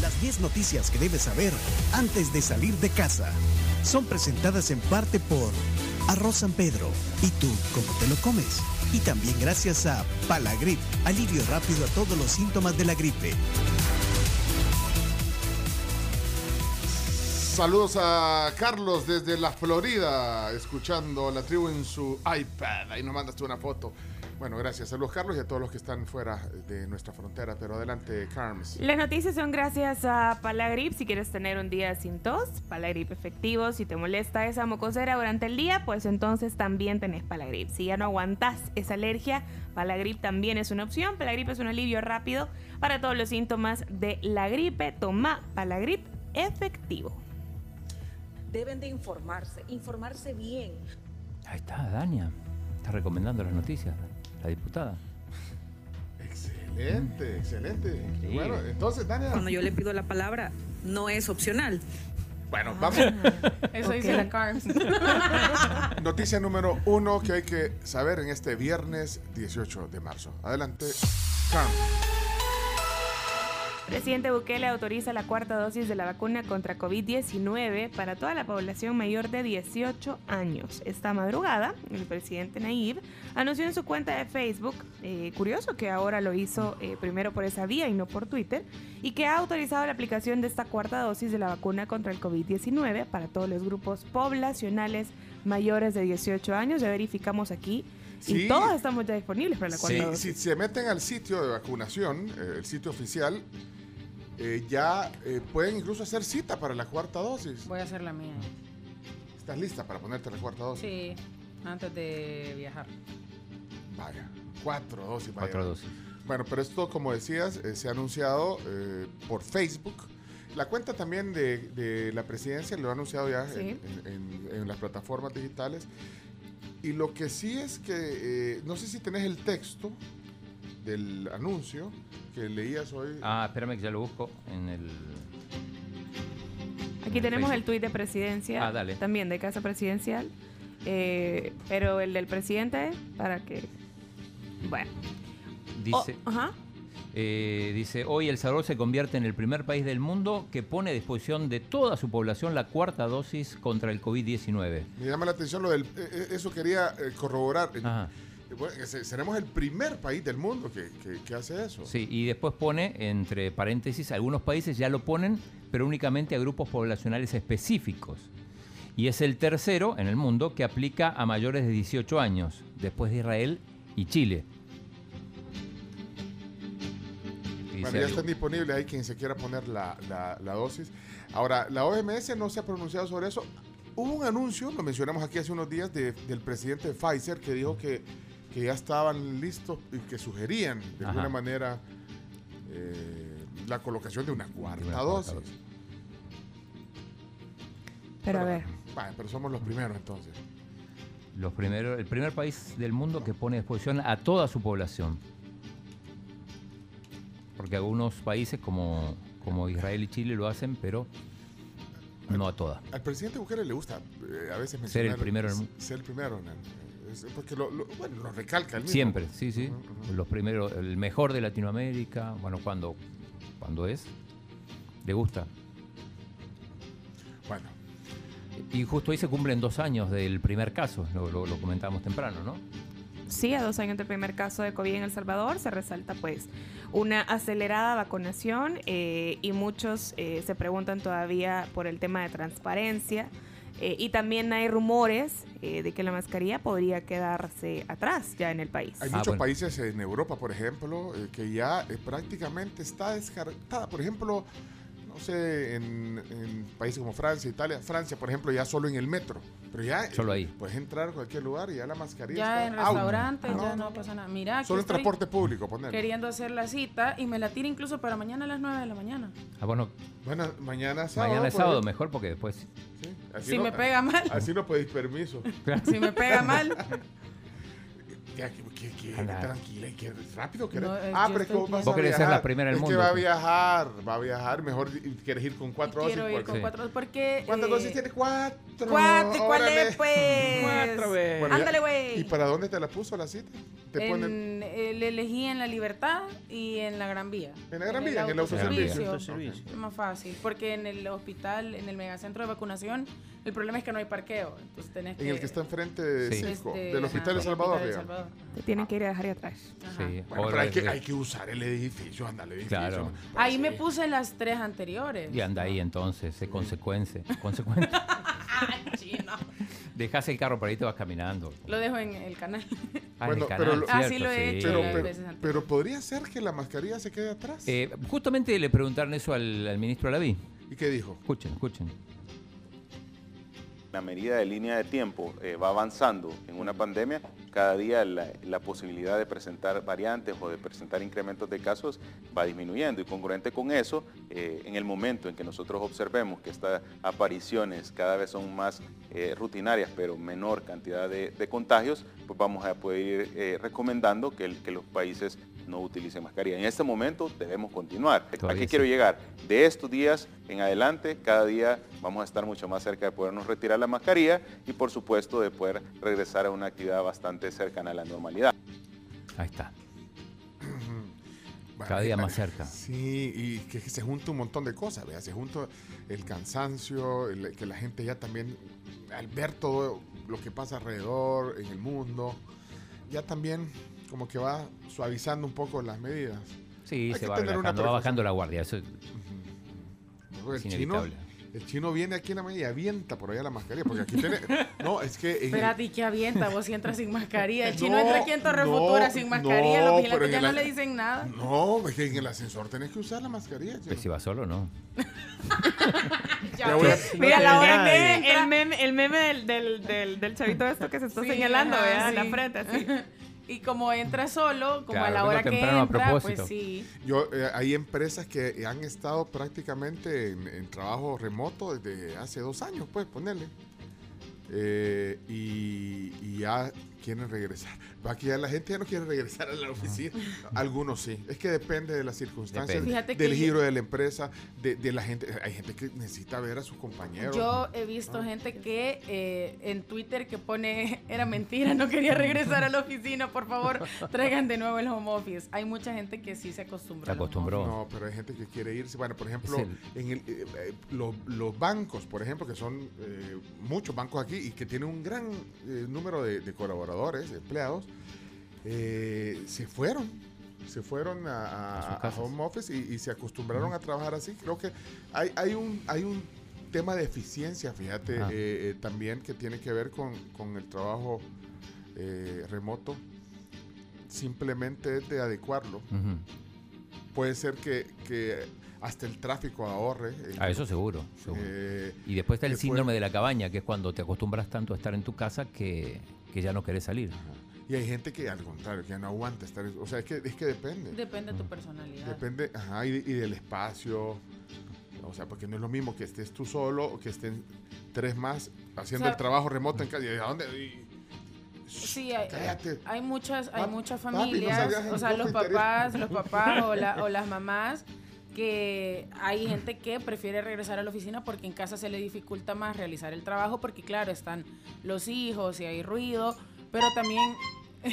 Las 10 noticias que debes saber antes de salir de casa son presentadas en parte por Arroz San Pedro. ¿Y tú cómo te lo comes? Y también gracias a Palagrip, alivio rápido a todos los síntomas de la gripe. Saludos a Carlos desde la Florida, escuchando la tribu en su iPad. Ahí nos mandaste una foto. Bueno, gracias. Saludos, Carlos, y a todos los que están fuera de nuestra frontera. Pero adelante, Carms. Las noticias son gracias a Palagrip. Si quieres tener un día sin tos, Palagrip efectivo. Si te molesta esa mocosera durante el día, pues entonces también tenés Palagrip. Si ya no aguantás esa alergia, Palagrip también es una opción. Palagrip es un alivio rápido para todos los síntomas de la gripe. Toma Palagrip efectivo. Deben de informarse, informarse bien. Ahí está, Dania. Está recomendando las noticias, la diputada. Excelente, excelente. Bueno, entonces, Dania. Cuando yo le pido la palabra, no es opcional. Bueno, vamos. Eso dice la Carms. Noticia número uno que hay que saber en este viernes 18 de marzo. Adelante, Carms. Presidente Bukele autoriza la cuarta dosis de la vacuna contra COVID-19 para toda la población mayor de 18 años. Esta madrugada, el presidente Nayib anunció en su cuenta de Facebook, eh, curioso que ahora lo hizo eh, primero por esa vía y no por Twitter, y que ha autorizado la aplicación de esta cuarta dosis de la vacuna contra el COVID-19 para todos los grupos poblacionales mayores de 18 años. Ya verificamos aquí. Sí. Y todos estamos ya disponibles para la cuarta Sí, dosis. si se meten al sitio de vacunación, eh, el sitio oficial, eh, ya eh, pueden incluso hacer cita para la cuarta dosis. Voy a hacer la mía. ¿Estás lista para ponerte la cuarta dosis? Sí, antes de viajar. Vaya, cuatro dosis. vaya. Cuatro dosis. Bueno, pero esto, como decías, eh, se ha anunciado eh, por Facebook. La cuenta también de, de la presidencia lo ha anunciado ya Sí. en, en- en- en las plataformas digitales. Y lo que sí es que, eh, no sé si tenés el texto del anuncio que leías hoy. Ah, espérame que ya lo busco en el. Aquí tenemos el tuit de presidencia, Ah, dale. también de Casa Presidencial, eh, pero el del presidente, para que... Bueno. Dice, Oh, ajá. eh, dice, hoy El Salvador se convierte en el primer país del mundo que pone a disposición de toda su población la cuarta dosis contra el COVID-19. Me llama la atención lo del... eh, eso quería corroborar. Ajá. Bueno, se- seremos el primer país del mundo que, que- que hace eso. Sí, y después pone, entre paréntesis, algunos países ya lo ponen, pero únicamente a grupos poblacionales específicos. Y es el tercero en el mundo que aplica a mayores de 18 años, después de Israel y Chile. Bueno, ya están disponibles ahí quien se quiera poner la, la- la dosis. Ahora, la OMS no se ha pronunciado sobre eso. Hubo un anuncio, lo mencionamos aquí hace unos días, de- del presidente de Pfizer que dijo que, que ya estaban listos y que sugerían de Ajá. alguna manera eh, la colocación de una cuarta Una dosis. cuarta dosis. Pero a ver, Vale, pero somos los primeros entonces. Los primeros, el primer país del mundo que pone a disposición a toda su población. Porque algunos países como, como Israel y Chile lo hacen, pero no a toda. Al presidente Bukele le gusta eh, a veces Ser el mencionar- primero en el mundo. Ser el primero. en el- es- porque lo, lo- bueno, lo recalca mismo. Siempre, sí, sí. Ujú, ujú. Los primeros, el mejor de Latinoamérica, bueno, cuando, cuando es, le gusta. Bueno, Y justo ahí se cumplen dos años del primer caso, lo, lo, lo comentábamos temprano, ¿no? sí, a dos años del primer caso de COVID en El Salvador se resalta pues una acelerada vacunación eh, y muchos eh, se preguntan todavía por el tema de transparencia eh, y también hay rumores eh, de que la mascarilla podría quedarse atrás ya en el país. Hay Ah, muchos bueno. países en Europa, por ejemplo, eh, que ya eh, prácticamente está descartada. Por ejemplo, no sé, en, en países como Francia, Italia. Francia, por ejemplo, ya solo en el metro. Pero ya Solo ahí. puedes entrar a cualquier lugar y ya la mascarilla Ya está en restaurantes, No, ya no, no pasa nada. Mira, Solo en transporte público, poner. queriendo hacer la cita y me la tira incluso para mañana a las 9 de la mañana. Ah, bueno, Bueno, mañana es sábado. mañana es pues, sábado mejor porque después... sí, Si me pega mal, Así no pedís permiso. si me pega mal, Que, que, que- que tranquila y que rápido querés. No, eh, ah, pero es que vos vas Vos a querés ser viajar. la primera del es que mundo, va a viajar, va a viajar. Mejor quieres ir con cuatro dosis. Quiero ir con Sí. cuatro porque... ¿Cuántas eh, dosis tiene? Cuatro. Cuatro, ¿cuál es, pues? Cuatro, güey. Bueno, Ándale, güey. ¿Y para dónde te la puso la cita? Te ponen En, eh, le elegí en La Libertad y en La Gran Vía. En La Gran Vía, en el autoservicio. autoservicio. Es más fácil, porque en el hospital, en el megacentro de vacunación, el problema es que no hay parqueo. Entonces tenés que... en el que está enfrente de Sí. Cisco, del Hospital de Salvador. Te tienen que ir a dejar ahí atrás. Sí. Bueno, pero hay que, re- hay que usar el edificio, anda el edificio. Claro. Ahí me puse las tres anteriores. Y anda ahí entonces, es consecuencia. consecuente. Chino. Dejas el carro por ahí y te vas caminando. Lo dejo en el canal. Ah, Bueno, pero lo- cierto, lo he hecho Pero, las pero, veces anteriores. pero podría ser que la mascarilla se quede atrás. Eh, justamente le preguntaron eso al, al ministro Alaví. ¿Y qué dijo? Escuchen, escuchen. La medida de línea de tiempo eh, va avanzando en una pandemia, cada día la, posibilidad de presentar variantes o de presentar incrementos de casos va disminuyendo. Y congruente con eso, eh, en el momento en que nosotros observemos que estas apariciones cada vez son más eh, rutinarias pero menor cantidad de, contagios, pues vamos a poder ir recomendando que los países no utilicen mascarilla. En este momento debemos continuar. ¿A Todavía qué sí. quiero llegar? De estos días en adelante, cada día vamos a estar mucho más cerca de podernos retirar la mascarilla y por supuesto de poder regresar a una actividad bastante cercana a la normalidad. Ahí está. Cada día más cerca. Sí, y que se junta un montón de cosas, ¿vea? Se junta el cansancio, el- que la gente ya también, al ver todo lo que pasa alrededor, en el mundo, ya también como que va suavizando un poco las medidas. Sí, Hay se que va relajando, va bajando la guardia. Eso es El chino, inevitable. el chino viene aquí en la media y avienta por allá la mascarilla, porque aquí tiene... No, es que... en el- Espérate, ¿y qué avienta? Vos si entras sin mascarilla. El chino No, entra aquí en Torre no, Futura sin mascarilla. no, Los pero vigilantes ya no a- le dicen nada. No, es que en el ascensor tenés que usar la mascarilla. chino. Pues si va solo, ¿no? Ya a- ves. Mira, la hora que el meme, el meme del, del, del, del chavito esto que se está Sí, señalando, ajá, ¿verdad? sí. La frente, así. Y como entra solo, como Claro, a la hora que entra, propósito. pues sí. Yo, eh, hay empresas que han estado prácticamente en, en trabajo remoto desde hace dos años, pues, ponerle. Eh, y, y ya quieren regresar. Va que ya la gente ya no quiere regresar a la oficina. Algunos sí. Es que depende de las circunstancias, Depende. Del giro de la empresa, de, de la gente. Hay gente que necesita ver a sus compañeros. Yo he visto gente que eh, en Twitter que pone, era mentira, no quería regresar a la oficina, por favor, traigan de nuevo el home office. Hay mucha gente que sí se acostumbró. Se acostumbró. No, pero hay gente que quiere irse. Bueno, por ejemplo, en el, eh, eh, los, los bancos, por ejemplo, que son eh, muchos bancos aquí y que tienen un gran eh, número de, de colaboradores, empleados, eh, se fueron. Se fueron a, a- home office y, y se acostumbraron a trabajar así. Creo que hay, hay, un, hay un tema de eficiencia, fíjate, Ah. eh, eh, también que tiene que ver con, con el trabajo eh, remoto. Simplemente es de adecuarlo puede ser que, que hasta el tráfico ahorre. el- Ah, eso seguro. seguro. eh, y después está el fue- síndrome de la cabaña, que es cuando te acostumbras tanto a estar en tu casa que, que ya no querés salir. y hay gente que al contrario, que ya no aguanta estar. O sea, es que, es que depende. Depende de tu personalidad. Depende, ajá, y, y del espacio. O sea, porque no es lo mismo que estés tú solo o que estén tres más haciendo O sea, el trabajo remoto en casa. ¿Y a dónde? Y- Sí, hay, Cállate. hay muchas, hay muchas papi, no familias, o sea, los papás, los papás o, la- o las mamás, que hay gente que prefiere regresar a la oficina porque en casa se le dificulta más realizar el trabajo porque claro, están los hijos y hay ruido, pero también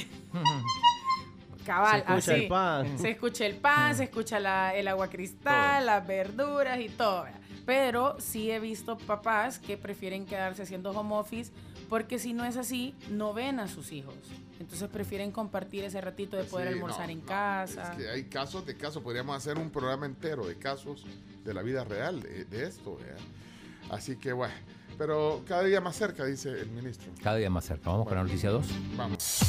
cabal, Se escucha así. el pan. Se escucha el pan, se escucha la- el agua cristal, las verduras y todo. Pero sí he visto papás que prefieren quedarse haciendo home office porque si no es así, no ven a sus hijos. Entonces prefieren compartir ese ratito de poder Sí, almorzar no, en no, casa. Es que hay casos de casos. Podríamos hacer un programa entero de casos de la vida real de, de esto. ¿verdad? Así que bueno. Pero cada día más cerca, dice el ministro. Cada día más cerca. Vamos con la noticia 2. Vamos.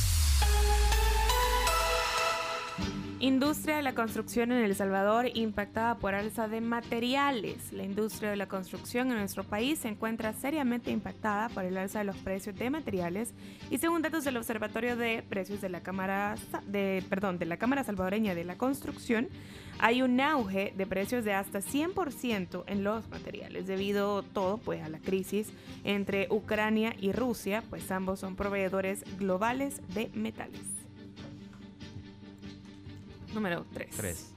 Industria de la construcción en El Salvador impactada por alza de materiales. La industria de la construcción en nuestro país se encuentra seriamente impactada por el alza de los precios de materiales y según datos del Observatorio de Precios de la Cámara de perdón, de la Cámara Salvadoreña de la Construcción, hay un auge de precios de hasta 100% en los materiales debido todo pues a la crisis entre Ucrania y Rusia, pues ambos son proveedores globales de metales. Número 3. 3.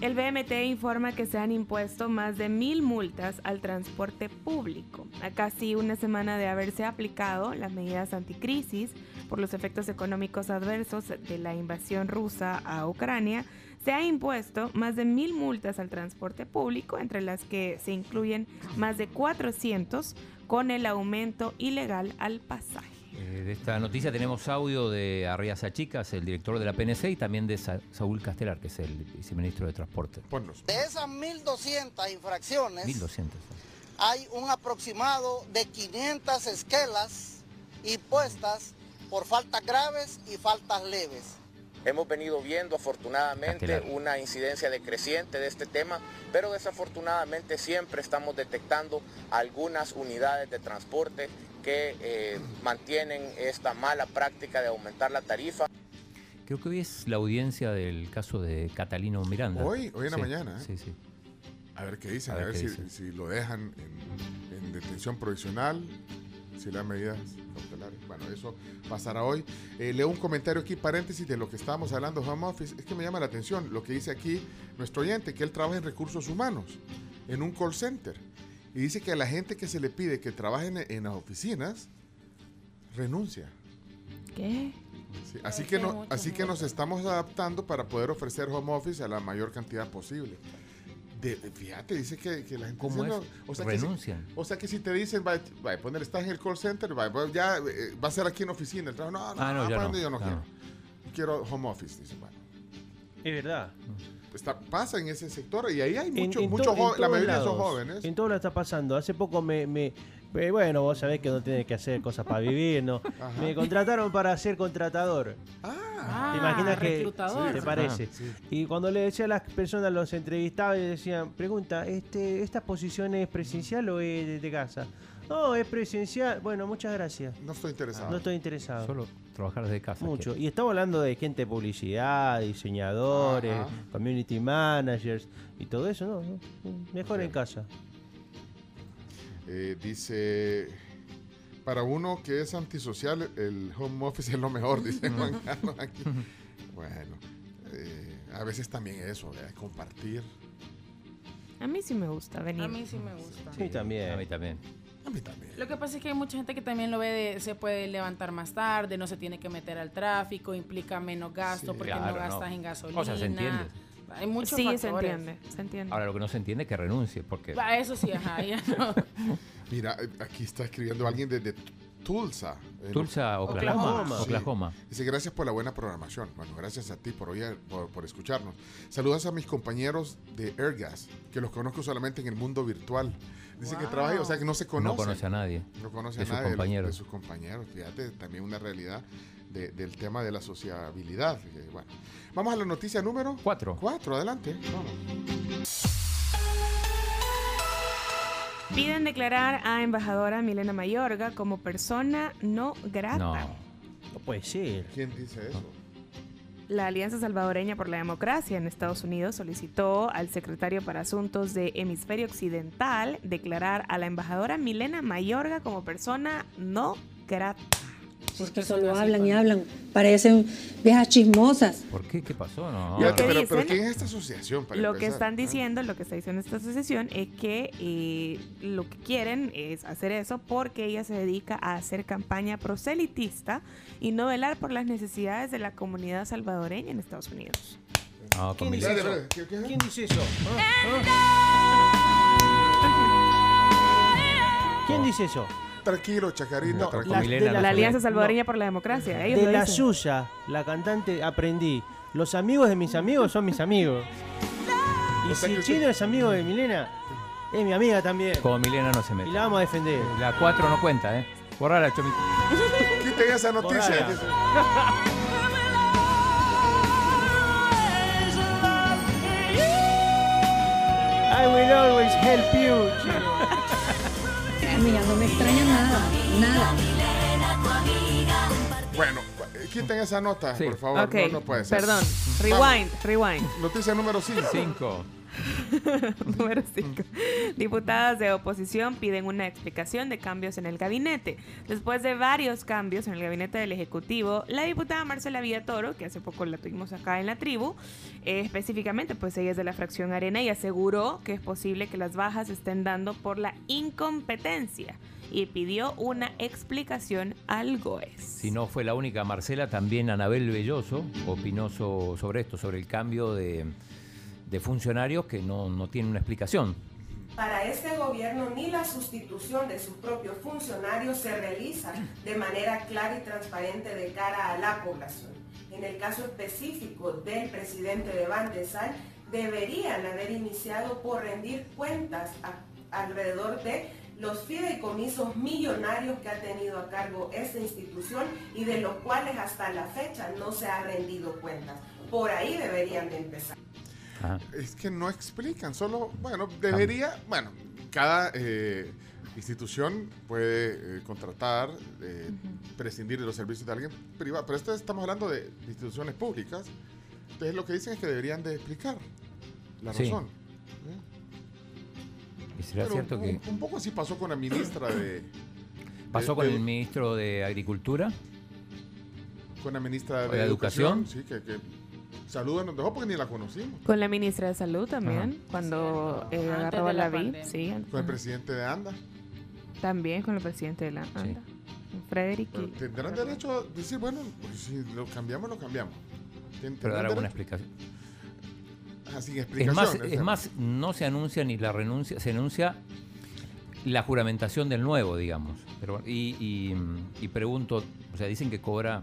El BMT informa que se han impuesto más de mil multas al transporte público. A casi una semana de haberse aplicado las medidas anticrisis por los efectos económicos adversos de la invasión rusa a Ucrania, se ha impuesto más de mil multas al transporte público, entre las que se incluyen más de 400 con el aumento ilegal al pasaje. Eh, de esta noticia tenemos audio de Arriaza Chicas, el director de la PNC, y también de Sa- Saúl Castelar, que es el viceministro de Transporte. De esas 1.200 infracciones, 1200. hay un aproximado de 500 esquelas impuestas por faltas graves y faltas leves. Hemos venido viendo afortunadamente Castelar. una incidencia decreciente de este tema, pero desafortunadamente siempre estamos detectando algunas unidades de transporte que eh, mantienen esta mala práctica de aumentar la tarifa. Creo que hoy es la audiencia del caso de Catalino Miranda. Hoy, hoy en la Sí, mañana. ¿eh? Sí, sí. A ver qué dicen, A a ver ver, qué si, dicen. si lo dejan en, en detención provisional, si le dan medidas cautelares. Bueno, eso pasará hoy. Eh, leo un comentario aquí, paréntesis, de lo que estábamos hablando, home office. Es que me llama la atención lo que dice aquí nuestro oyente, que él trabaja en recursos humanos, en un call center. Y dice que a la gente que se le pide que trabaje en, en las oficinas, renuncia. ¿Qué? Sí, así que, no, mucho, así que nos estamos adaptando para poder ofrecer home office a la mayor cantidad posible. De, fíjate, dice que, que la gente ¿Cómo dice, es? no, o sea, que si- Renuncian. o sea que si te dicen, va, va a poner, estás en el call center, va, ya eh, va a ser aquí en oficina el trabajo. No, no, Ah, no, no, ya ¿para no, dónde yo no ya quiero. Quiero home office, dice. Bueno, Es verdad. Está, pasa en ese sector y ahí hay muchos, muchos jo- la mayoría son lados. jóvenes. En todo lo está pasando. Hace poco me, me- eh, bueno, vos sabés que no tienes que hacer cosas para vivir, ¿no? Ajá. Me contrataron para ser contratador. Ah, ¿Te imaginas que reclutador. te parece? sí. Y cuando le decía a las personas, los entrevistaba y decían, pregunta, este, ¿esta posición es presencial o es de, de casa? No, es presencial. Bueno, muchas gracias. no estoy interesado. No estoy interesado. Solo trabajar desde casa. Mucho. quiero. Y estamos hablando de gente de publicidad, diseñadores, Ajá. community managers y todo eso, ¿no? Mejor en casa. Eh, dice, para uno que es antisocial, el home office es lo mejor, dice Juan Carlos aquí. Bueno, eh, a veces también eso, ¿verdad? compartir. A mí sí me gusta venir. A mí sí me gusta. Sí, también. A mí también. A mí también. Lo que pasa es que hay mucha gente que también lo ve de, se puede levantar más tarde, no se tiene que meter al tráfico, implica menos gasto Sí. porque Claro, no gastas no. en gasolina. O sea, se entiende. Hay muchos sí, factores. se entiende, se entiende. Ahora lo que no se entiende es que renuncie, porque Va, Eso sí, ajá, ya no. Mira, aquí está escribiendo alguien desde Tulsa. en- Tulsa, Oklahoma. Oklahoma. Oklahoma. Dice, gracias por la buena programación. Bueno, gracias a ti por, oír, por, por escucharnos. Saludos a mis compañeros de Airgas, que los conozco solamente en el mundo virtual. Dice que trabaja, o sea que no se conoce. No conoce a nadie. No conoce de a sus nadie de los- compañeros. De, sus compañeros. Fíjate, también una realidad de- del tema de la sociabilidad. bueno. Vamos a la noticia número Cuatro. Cuatro, adelante. Vamos. Piden declarar a embajadora Milena Mayorga como persona no grata. No. No puede ser. ¿Quién dice eso? La Alianza Salvadoreña por la Democracia en Estados Unidos solicitó al secretario para Asuntos de Hemisferio Occidental declarar a la embajadora Milena Mayorga como persona no grata. ¿Por que qué son solo hablan y hablan, parecen viejas chismosas. ¿Por qué? ¿Qué pasó? No. Lo que pero, ¿quién es esta asociación? para Lo que están ¿Ah? diciendo, lo que está diciendo esta asociación es que eh, lo que quieren es hacer eso porque ella se dedica a hacer campaña proselitista y no velar por las necesidades de la comunidad salvadoreña en Estados Unidos. No, con ¿Quién dice eso? ¿Ah? ¿Quién dice eso? Tranquilo, Chacarita, No, tranquilo. la- Milena de La Alianza. Salvadoreña por la Democracia. Ellos de la dicen. suya, la cantante, aprendí. Los amigos de mis amigos son mis amigos. Y si Chino es amigo de Milena, es mi amiga también. Como Milena no se mete. Y la vamos a defender. La 4 no cuenta, ¿eh? Borrala, Chomito. Quiten esa noticia. I will always help you, Chino. A mí ya no me extraña nada, nada. Bueno, quiten esa nota, Sí. por favor. Ok, No, no puede ser. perdón. Rewind, rewind. Noticia número 5. 5. Número 5. Diputadas de oposición piden una explicación de cambios en el gabinete. Después de varios cambios en el gabinete del Ejecutivo, la diputada Marcela Villatoro, que hace poco la tuvimos acá en la tribu, eh, específicamente, pues ella es de la fracción Arena y aseguró que es posible que las bajas estén dando por la incompetencia y pidió una explicación al GOES. Si no fue la única, Marcela, también Anabel Belloso opinó so- sobre esto, sobre el cambio de, de funcionarios que no, no tiene una explicación. Para este gobierno ni la sustitución de sus propios funcionarios se realiza de manera clara y transparente de cara a la población. En el caso específico del presidente de Bandesal, deberían haber iniciado por rendir cuentas alrededor de los fideicomisos millonarios que ha tenido a cargo esta institución y de los cuales hasta la fecha no se ha rendido cuentas. Por ahí deberían de empezar. Es que no explican, solo, bueno, debería, bueno, cada eh, institución puede eh, contratar, eh, prescindir de los servicios de alguien privado, pero esto estamos hablando de instituciones públicas, entonces lo que dicen es que deberían de explicar la Sí. razón. ¿Y será Pero cierto un, que un poco así pasó con la ministra de... pasó de- con de- el ministro de Agricultura? con la ministra ¿O de, de Educación, Educación? sí, que, que saludos nos dejó porque ni la conocimos. Con la ministra de Salud también, Ajá. cuando eh, de la la vi, sí, Con el presidente de ANDA. también con el presidente de la ANDA, Frederick. Pero tendrán derecho a decir, bueno, pues si lo cambiamos, lo cambiamos. Pero dar alguna explicación. Ah, sin Es explicación. más, es más, no se anuncia ni la renuncia, se anuncia la juramentación del nuevo, digamos. Pero, y, y, y pregunto, o sea, dicen que cobra,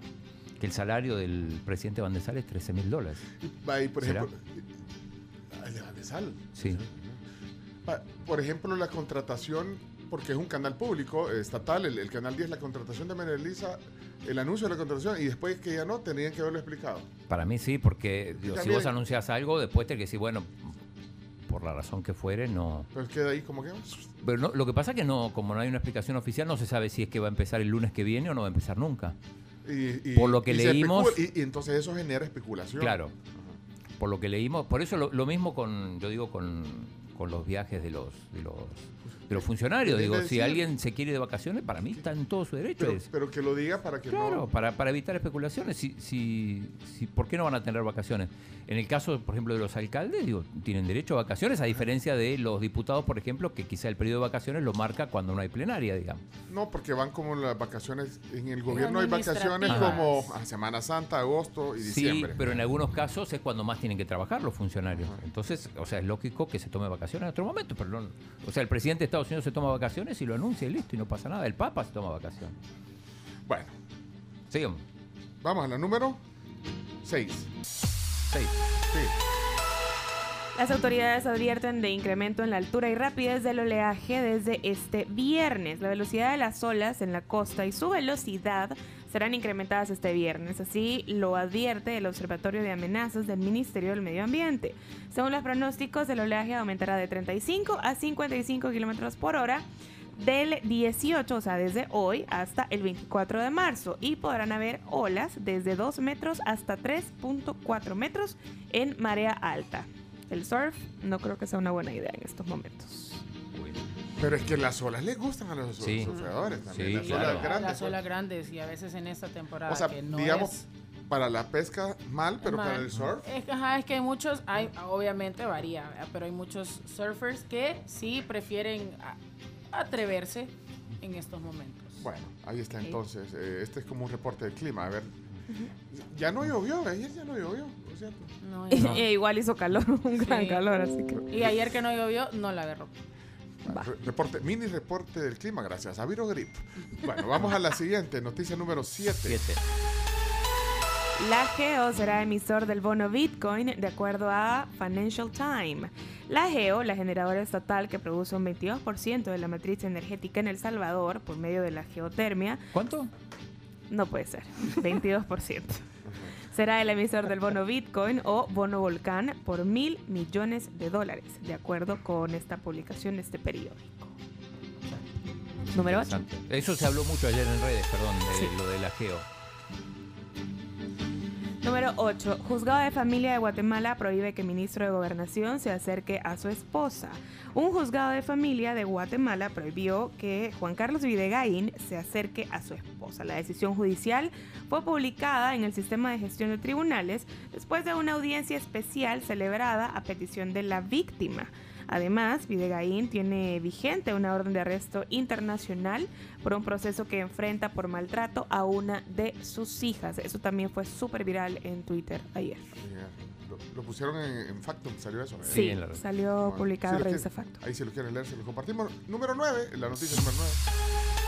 que el salario del presidente Van de Sal es 13 mil dólares. ahí, por ¿Será? ejemplo, al de Van de Sal. Sí. Por ejemplo, la contratación, porque es un canal público, eh, estatal, el, el canal 10, la contratación de Menelisa, el anuncio de la contratación, y después que ya no, tenían que haberlo explicado. Para mí sí, porque digo, si vos anuncias algo, después tenés que decir, bueno, por la razón que fuere, no. Pero queda ahí como que. Pero no, lo que pasa es que no, como no hay una explicación oficial, no se sabe si es que va a empezar el lunes que viene o no va a empezar nunca. Y, y- Por lo que y leímos- y, y entonces eso genera especulación. Claro. Por lo que leímos, por eso lo, lo mismo con, yo digo, con, con los viajes de los, de los, de los funcionarios. Digo, si alguien se quiere de vacaciones, para mí está en todo su derecho. Pero, que lo diga para que Claro, no. para, para evitar especulaciones. Si, si, si, ¿Por qué no van a tener vacaciones? En el caso, por ejemplo, de los alcaldes, digo, tienen derecho a vacaciones, a diferencia de los diputados, por ejemplo, que quizá el periodo de vacaciones lo marca cuando no hay plenaria, digamos. No, porque van como las vacaciones. En el gobierno hay vacaciones como a Semana Santa, agosto y diciembre. Sí, pero en algunos casos es cuando más tienen que trabajar los funcionarios. Entonces, o sea, es lógico que se tome vacaciones en otro momento, pero no. O sea, el presidente de Estados Unidos se toma vacaciones y lo anuncia y listo, y no pasa nada. El Papa se toma vacaciones. Bueno. Sigamos. Vamos a la número 6. 6. Sí. Las autoridades advierten de incremento en la altura y rapidez del oleaje desde este viernes. La velocidad de las olas en la costa y su velocidad serán incrementadas este viernes. Así lo advierte el Observatorio de Amenazas del Ministerio del Medio Ambiente. Según los pronósticos, el oleaje aumentará de 35 a 55 kilómetros por hora del 18, o sea, desde hoy hasta el 24 de marzo. Y podrán haber olas desde 2 metros hasta 3.4 metros en marea alta. El surf no creo que sea una buena idea en estos momentos. Pero es que las olas les gustan a los Sí. surfeadores también. Sí, las claro. olas grandes. Las olas grandes y a veces en esta temporada o sea, que no digamos, es para la pesca mal, pero mal. para el surf. Es, que, ajá, es que hay muchos, hay, obviamente varía, ¿verdad? pero hay muchos surfers que sí prefieren atreverse en estos momentos. Bueno, ahí está entonces. eh, este es como un reporte del clima. A ver. Ya no llovió, ayer ya no llovió, por cierto. No, E igual hizo calor, un gran Sí. calor, así que. Y ayer que no llovió, no la agarró. Re- reporte, mini reporte del clima, gracias a Viro Grip. Bueno, vamos a la siguiente, noticia número 7. La GEO será emisor del bono Bitcoin de acuerdo a Financial Times. La GEO, la generadora estatal que produce un 22% de la matriz energética en El Salvador por medio de la geotermia. ¿Cuánto? No puede ser, 22%. Será el emisor del bono Bitcoin o bono Volcán por mil millones de dólares, de acuerdo con esta publicación de este periódico. Número 8. Interesante. Eso se habló mucho ayer en redes, perdón, de Sí. lo de la geo. Número Número 8. Juzgado de Familia de Guatemala prohíbe que ministro de Gobernación se acerque a su esposa. Un juzgado de familia de Guatemala prohibió que Juan Carlos Videgaín se acerque a su esposa. La decisión judicial fue publicada en el sistema de gestión de tribunales después de una audiencia especial celebrada a petición de la víctima. Además, Videgaín tiene vigente una orden de arresto internacional por un proceso que enfrenta por maltrato a una de sus hijas. Eso también fue súper viral en Twitter ayer. Lo, lo pusieron en, en Factum, salió eso. ¿eh? Sí, salió Bueno, publicado si en lo revista Factum. Ahí si lo quieren leer, se lo compartimos. Número 9, la noticia número 9.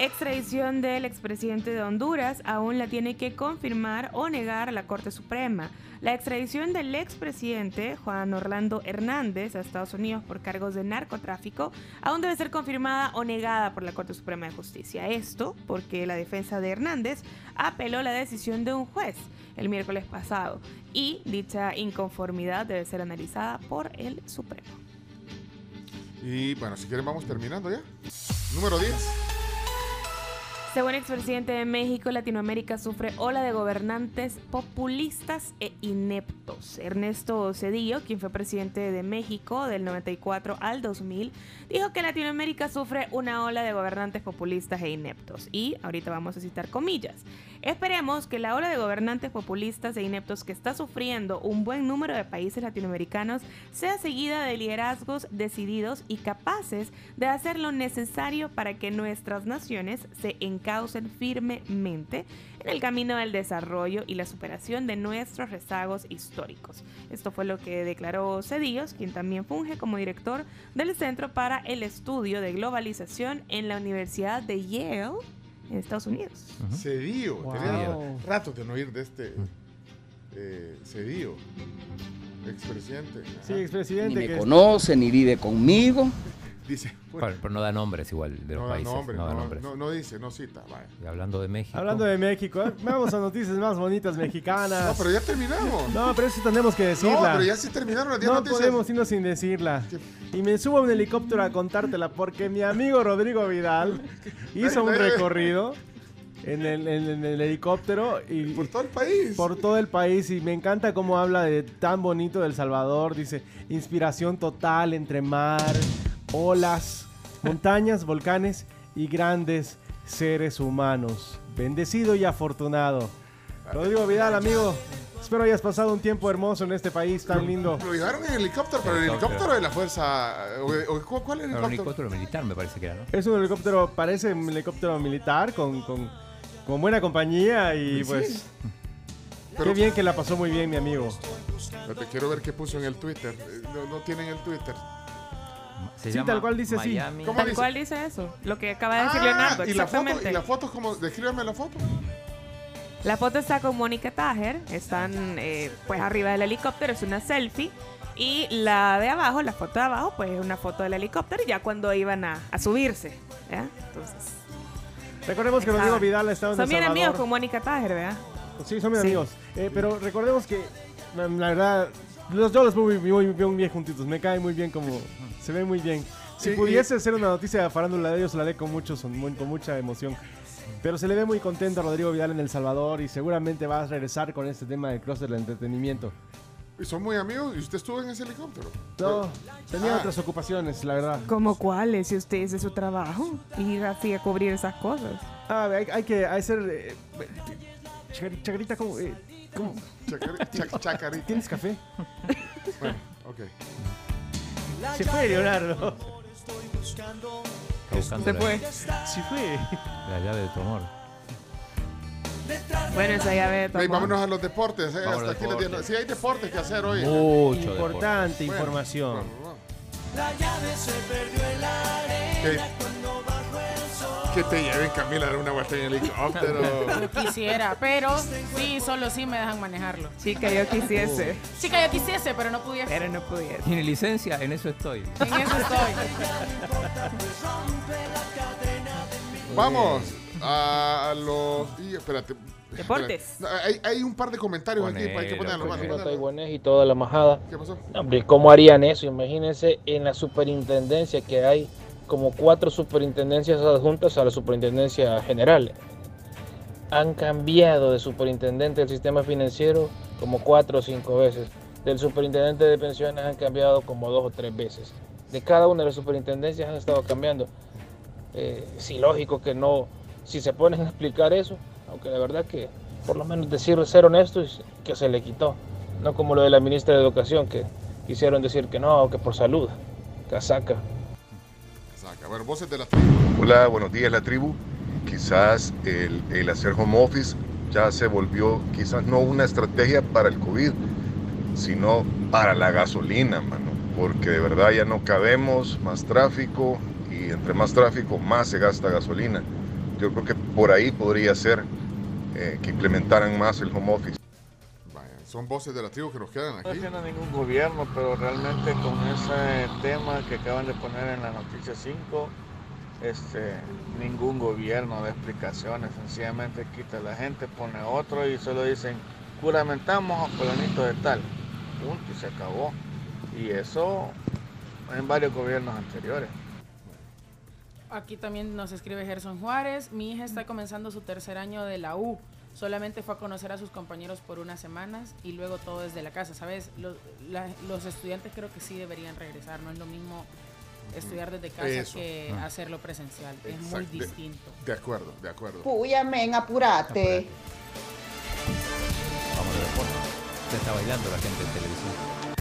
Extradición del expresidente de Honduras aún la tiene que confirmar o negar la Corte Suprema. La extradición del expresidente Juan Orlando Hernández a Estados Unidos por cargos de narcotráfico aún debe ser confirmada o negada por la Corte Suprema de Justicia. Esto porque la defensa de Hernández apeló la decisión de un juez el miércoles pasado y dicha inconformidad debe ser analizada por el Supremo. Y bueno, si quieren, vamos terminando ya. Número 10. Según expresidente de México, Latinoamérica sufre ola de gobernantes populistas e ineptos. Ernesto Cedillo, quien fue presidente de México del 94 al 2000, dijo que Latinoamérica sufre una ola de gobernantes populistas e ineptos. Y ahorita vamos a citar comillas. Esperemos que la ola de gobernantes populistas e ineptos que está sufriendo un buen número de países latinoamericanos sea seguida de liderazgos decididos y capaces de hacer lo necesario para que nuestras naciones se encaucen firmemente en el camino del desarrollo y la superación de nuestros rezagos históricos. Esto fue lo que declaró Cedillos, quien también funge como director del Centro para el Estudio de Globalización en la Universidad de Yale en Estados Unidos. Cedillo. Wow. Tenía rato de no oír de este eh, Cedillo. Expresidente. Sí, expresidente. Ni me que es- conoce, ni vive conmigo. Dice. Pero, pero no da nombres igual de los No, da países. nombre, no da no, nombres. no, no dice, no cita. vaya. Y hablando de México. Hablando de México, ¿eh? vamos a noticias más bonitas mexicanas. No, pero ya terminamos. No, pero eso tenemos que No, decirla. pero ya sí terminaron las 10 No noticias. podemos irnos sin decirla. Y me subo a un helicóptero a contártela porque mi amigo Rodrigo Vidal hizo un recorrido en el, en- en el helicóptero y por todo el país. Por todo el país y me encanta cómo habla de tan bonito del Salvador. Dice inspiración total entre mar, olas, montañas, volcanes y grandes seres humanos. Bendecido y afortunado. Rodrigo Vidal, amigo. Espero hayas pasado un tiempo hermoso en este país tan lindo. Lo llevaron en helicóptero, pero el Helicóptero. helicóptero de la fuerza. o- o- ¿cu- ¿Cuál es el Era un helicóptero? helicóptero militar, me parece que era, ¿no? Es un helicóptero, parece un helicóptero militar con, con, con buena compañía y Sí. pues... Pero- qué bien que la pasó muy bien mi amigo. Espérate, quiero ver qué puso en el Twitter. Eh, No, no tienen el Twitter. Se Sí, llama tal cual dice así. Miami. ¿Cómo Tal dice? cual dice eso, lo que acaba de decir Ah, Leonardo, ¿y la foto? exactamente. ¿Y la foto como? Descríbame la foto. La foto está con Mónica Tajer, están eh, pues arriba del helicóptero, es una selfie. Y la de abajo, la foto de abajo, pues es una foto del helicóptero ya cuando iban a, a subirse. ¿ya? Entonces, Recordemos que. Rodrigo Vidal ha estado en son bien amigos con Mónica Tajer, ¿verdad? Sí, son mis Sí. amigos. Eh, pero recordemos que, la verdad, los, yo los veo muy, muy, muy bien juntitos. Me caen muy bien como... Se ven muy bien. Si Sí, pudiese ser una noticia de farándula de ellos, la haré con, mucho, son- con mucha emoción. Pero se le ve muy contento a Rodrigo Vidal en El Salvador y seguramente va a regresar con este tema del clúster del entretenimiento. ¿Y son muy amigos? ¿Y usted estuvo en ese helicóptero? No, tenía Ah. otras ocupaciones, la verdad. ¿Como cuáles? Si usted es de su trabajo, ir así a cubrir esas cosas. Ah, hay, hay que hacer... Eh, chacarita, como... Eh, ¿cómo? Chacari- chac- chacarita. ¿Tienes café? Bueno, ok. Se fue, Leonardo. Se la- fue. Sí fue. La llave de tu amor. Bueno, esa llave de Ey, tomar. vámonos a los deportes. eh, Hasta aquí deportes. Sí, hay deportes que hacer hoy. Mucho Importante Bueno, información. vamos, vamos. Que, que te lleven, Camila, a dar una vuelta en el helicóptero. Yo quisiera, pero sí, solo sí me dejan manejarlo. Chica, yo quisiese, Chica, yo quisiese, pero no pudiese. pero no pudiese. ¿Tiene licencia? En eso estoy. En eso estoy. Vamos a los. Y, espérate. Deportes. Hay, hay un par de comentarios aquí, hay que vamos, ponelo. taiwanés y toda la majada. ¿Qué pasó? Hombre, ¿cómo harían eso? Imagínense en la superintendencia que hay como cuatro superintendencias adjuntas a la superintendencia general. han cambiado de superintendente del sistema financiero como cuatro o cinco veces. Del superintendente de pensiones han cambiado como dos o tres veces. De cada una de las superintendencias han estado cambiando. Eh, es ilógico que no, si se ponen a explicar eso, aunque la verdad que por lo menos decir ser honestos que se le quitó. No como lo de la ministra de Educación que quisieron decir que no, que por salud. Casaca. Casaca. A ver, voces de la tribu. Hola, buenos días la tribu. Quizás el, el hacer home office ya se volvió quizás no una estrategia para el COVID, sino para la gasolina, mano. Porque de verdad ya no cabemos, más tráfico y entre más tráfico más se gasta gasolina. Yo creo que por ahí podría ser eh, que implementaran más el home office. Son voces de la tribu que nos quedan No aquí. haciendo ningún gobierno, pero realmente con ese tema que acaban de poner en la noticia 5, este, ningún gobierno da explicaciones, sencillamente quita la gente, pone otro y solo dicen, juramentamos a fulanito de tal, punto, y se acabó. Y eso en varios gobiernos anteriores. Aquí también nos escribe Gerson Juárez. Mi hija está comenzando su tercer año de la U. Solamente fue a conocer a sus compañeros por unas semanas y luego todo desde la casa. ¿Sabes? Los, la- los estudiantes creo que sí deberían regresar. No es lo mismo estudiar desde casa Eso. que Ah. hacerlo presencial. Es muy. De- distinto. De acuerdo, de acuerdo. Puya, men, apurate. Vamos a deporte. Se está bailando la gente en televisión.